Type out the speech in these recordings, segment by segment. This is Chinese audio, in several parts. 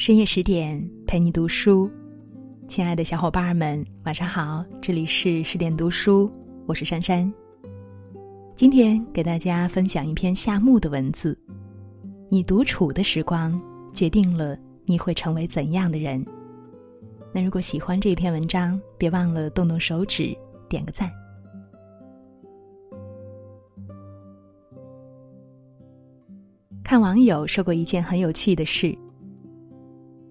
深夜十点陪你读书，亲爱的小伙伴们，晚上好！这里是十点读书，我是珊珊。今天给大家分享一篇夏木的文字。你独处的时光，决定了你会成为怎样的人。那如果喜欢这篇文章，别忘了动动手指点个赞。看网友说过一件很有趣的事。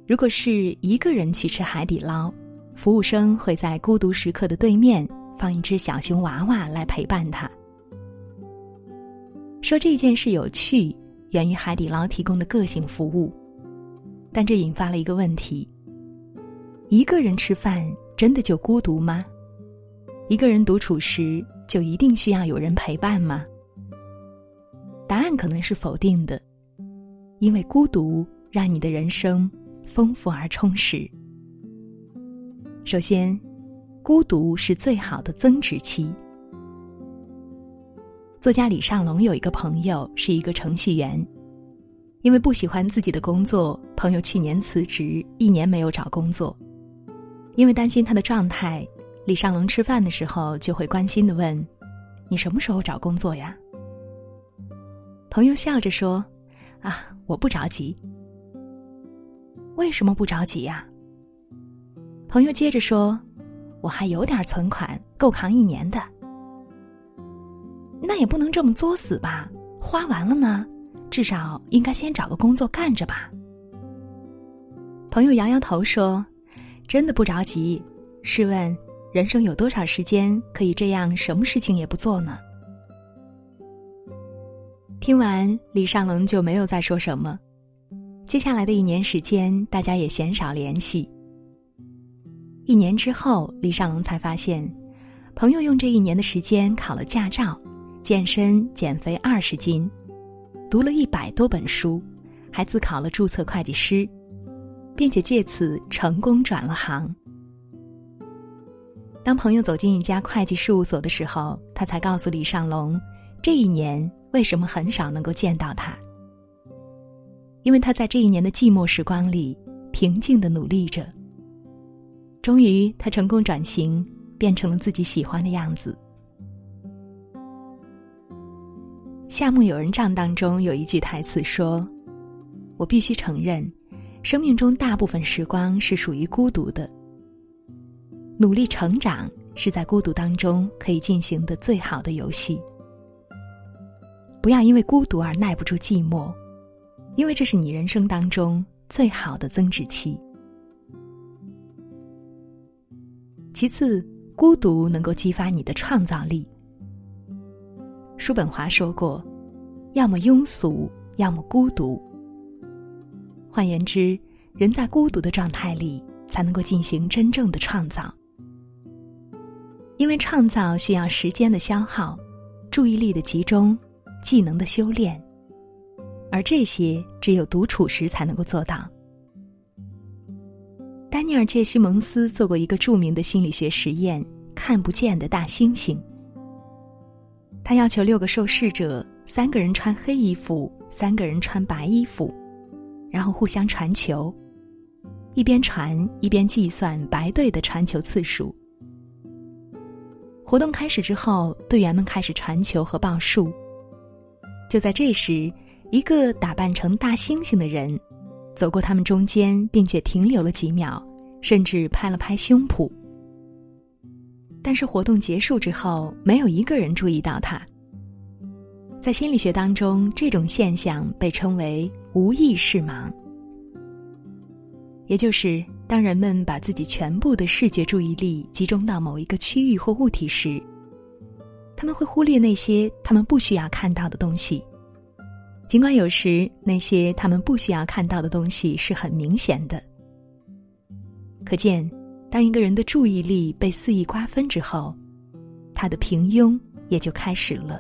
如果是一个人去吃海底捞，服务生会在孤独时刻的对面放一只小熊娃娃来陪伴他。说这件事有趣，源于海底捞提供的个性服务，但这引发了一个问题：一个人吃饭真的就孤独吗？一个人独处时就一定需要有人陪伴吗？答案可能是否定的，因为孤独让你的人生。丰富而充实。首先，孤独是最好的增值期。作家李尚龙有一个朋友是一个程序员，因为不喜欢自己的工作，朋友去年辞职，一年没有找工作。因为担心他的状态，李尚龙吃饭的时候就会关心的问：“你什么时候找工作呀？”朋友笑着说：“啊，我不着急。”为什么不着急呀？朋友接着说：“我还有点存款，够扛一年的。那也不能这么作死吧？花完了呢，至少应该先找个工作干着吧。”朋友摇摇头说：“真的不着急。试问，人生有多少时间可以这样什么事情也不做呢？”听完，李尚龙就没有再说什么。接下来的一年时间，大家也鲜少联系。一年之后，李尚龙才发现，朋友用这一年的时间考了驾照，健身减肥二十斤，读了一百多本书，还自考了注册会计师，并且借此成功转了行。当朋友走进一家会计事务所的时候，他才告诉李尚龙，这一年为什么很少能够见到他。因为他在这一年的寂寞时光里，平静的努力着。终于，他成功转型，变成了自己喜欢的样子。《夏目友人帐》当中有一句台词说：“我必须承认，生命中大部分时光是属于孤独的。努力成长是在孤独当中可以进行的最好的游戏。不要因为孤独而耐不住寂寞。”因为这是你人生当中最好的增值期。其次，孤独能够激发你的创造力。叔本华说过：“要么庸俗，要么孤独。”换言之，人在孤独的状态里才能够进行真正的创造。因为创造需要时间的消耗、注意力的集中、技能的修炼。而这些只有独处时才能够做到。丹尼尔·杰西蒙斯做过一个著名的心理学实验——看不见的大猩猩。他要求六个受试者，三个人穿黑衣服，三个人穿白衣服，然后互相传球，一边传一边计算白队的传球次数。活动开始之后，队员们开始传球和报数。就在这时。一个打扮成大猩猩的人，走过他们中间，并且停留了几秒，甚至拍了拍胸脯。但是活动结束之后，没有一个人注意到他。在心理学当中，这种现象被称为“无意识盲”，也就是当人们把自己全部的视觉注意力集中到某一个区域或物体时，他们会忽略那些他们不需要看到的东西。尽管有时那些他们不需要看到的东西是很明显的，可见，当一个人的注意力被肆意瓜分之后，他的平庸也就开始了。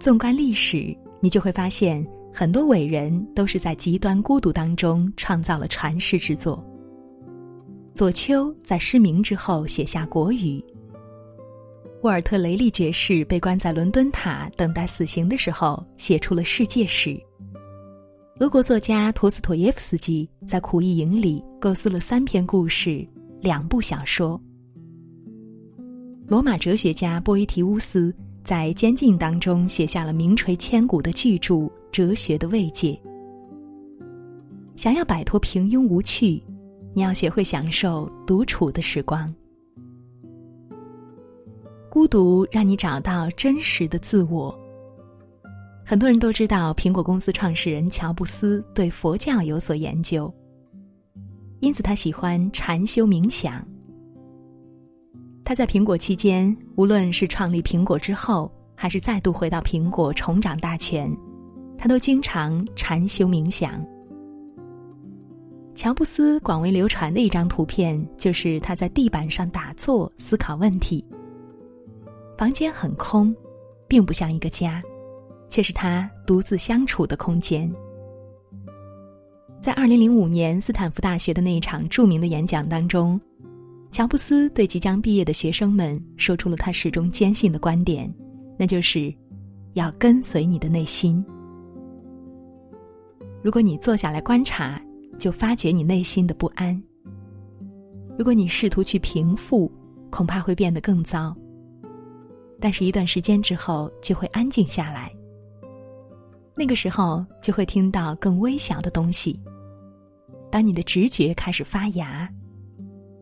纵观历史，你就会发现，很多伟人都是在极端孤独当中创造了传世之作。左丘在失明之后写下《国语》。沃尔特·雷利爵士被关在伦敦塔等待死刑的时候，写出了《世界史》。俄国作家陀思妥耶夫斯基在苦役营里构思了三篇故事，两部小说。罗马哲学家波伊提乌斯在监禁当中写下了名垂千古的巨著《哲学的慰藉》。想要摆脱平庸无趣，你要学会享受独处的时光。孤独让你找到真实的自我。很多人都知道，苹果公司创始人乔布斯对佛教有所研究，因此他喜欢禅修冥想。他在苹果期间，无论是创立苹果之后，还是再度回到苹果重掌大权，他都经常禅修冥想。乔布斯广为流传的一张图片，就是他在地板上打坐思考问题。房间很空，并不像一个家。却是他独自相处的空间。在二零零五年斯坦福大学的那一场著名的演讲当中，乔布斯对即将毕业的学生们说出了他始终坚信的观点，那就是要跟随你的内心。如果你坐下来观察，就发觉你内心的不安；如果你试图去平复，恐怕会变得更糟。但是，一段时间之后，就会安静下来。那个时候，就会听到更微小的东西。当你的直觉开始发芽，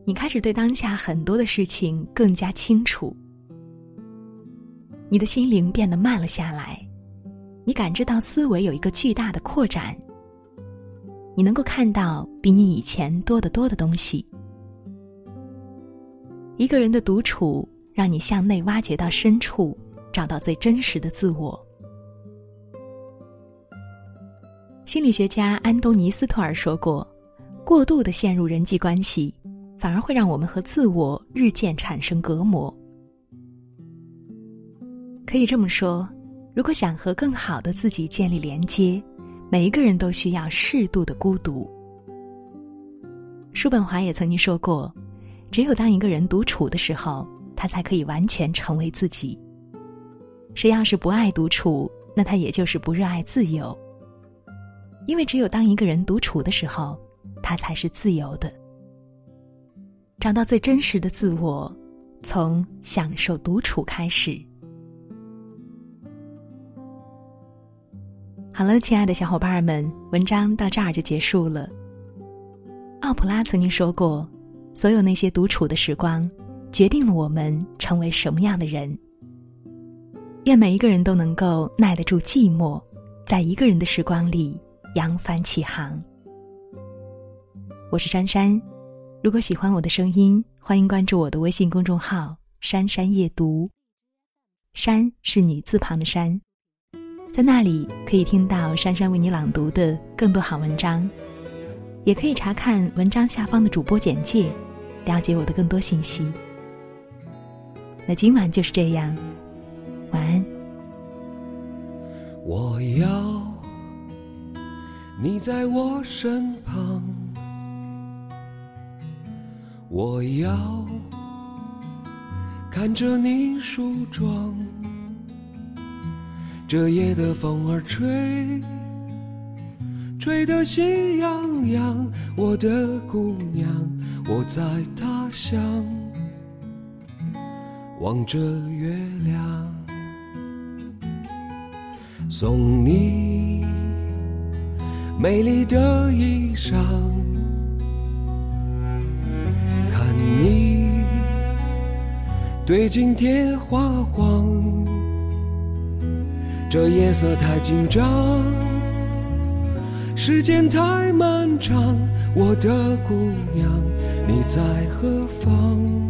你开始对当下很多的事情更加清楚，你的心灵变得慢了下来，你感知到思维有一个巨大的扩展，你能够看到比你以前多得多的东西。一个人的独处，让你向内挖掘到深处，找到最真实的自我。心理学家安东尼斯托尔说过：“过度的陷入人际关系，反而会让我们和自我日渐产生隔膜。”可以这么说，如果想和更好的自己建立连接，每一个人都需要适度的孤独。叔本华也曾经说过：“只有当一个人独处的时候，他才可以完全成为自己。谁要是不爱独处，那他也就是不热爱自由。”因为只有当一个人独处的时候，他才是自由的。找到最真实的自我，从享受独处开始。好了，亲爱的小伙伴们，文章到这儿就结束了。奥普拉曾经说过：“所有那些独处的时光，决定了我们成为什么样的人。”愿每一个人都能够耐得住寂寞，在一个人的时光里。扬帆起航。我是珊珊，如果喜欢我的声音，欢迎关注我的微信公众号“珊珊夜读”。珊是女字旁的珊，在那里可以听到珊珊为你朗读的更多好文章，也可以查看文章下方的主播简介，了解我的更多信息。那今晚就是这样，晚安。我要。你在我身旁，我要看着你梳妆。这夜的风儿吹，吹得心痒痒。我的姑娘，我在他乡望着月亮，送你。美丽的衣裳，看你对镜贴花黄，这夜色太紧张，时间太漫长，我的姑娘你在何方？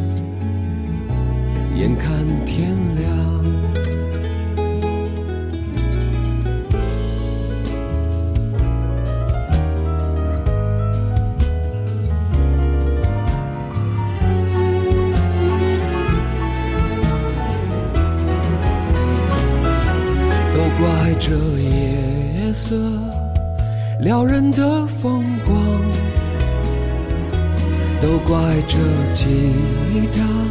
眼看天亮。都怪这夜色撩人的风光都怪这吉他。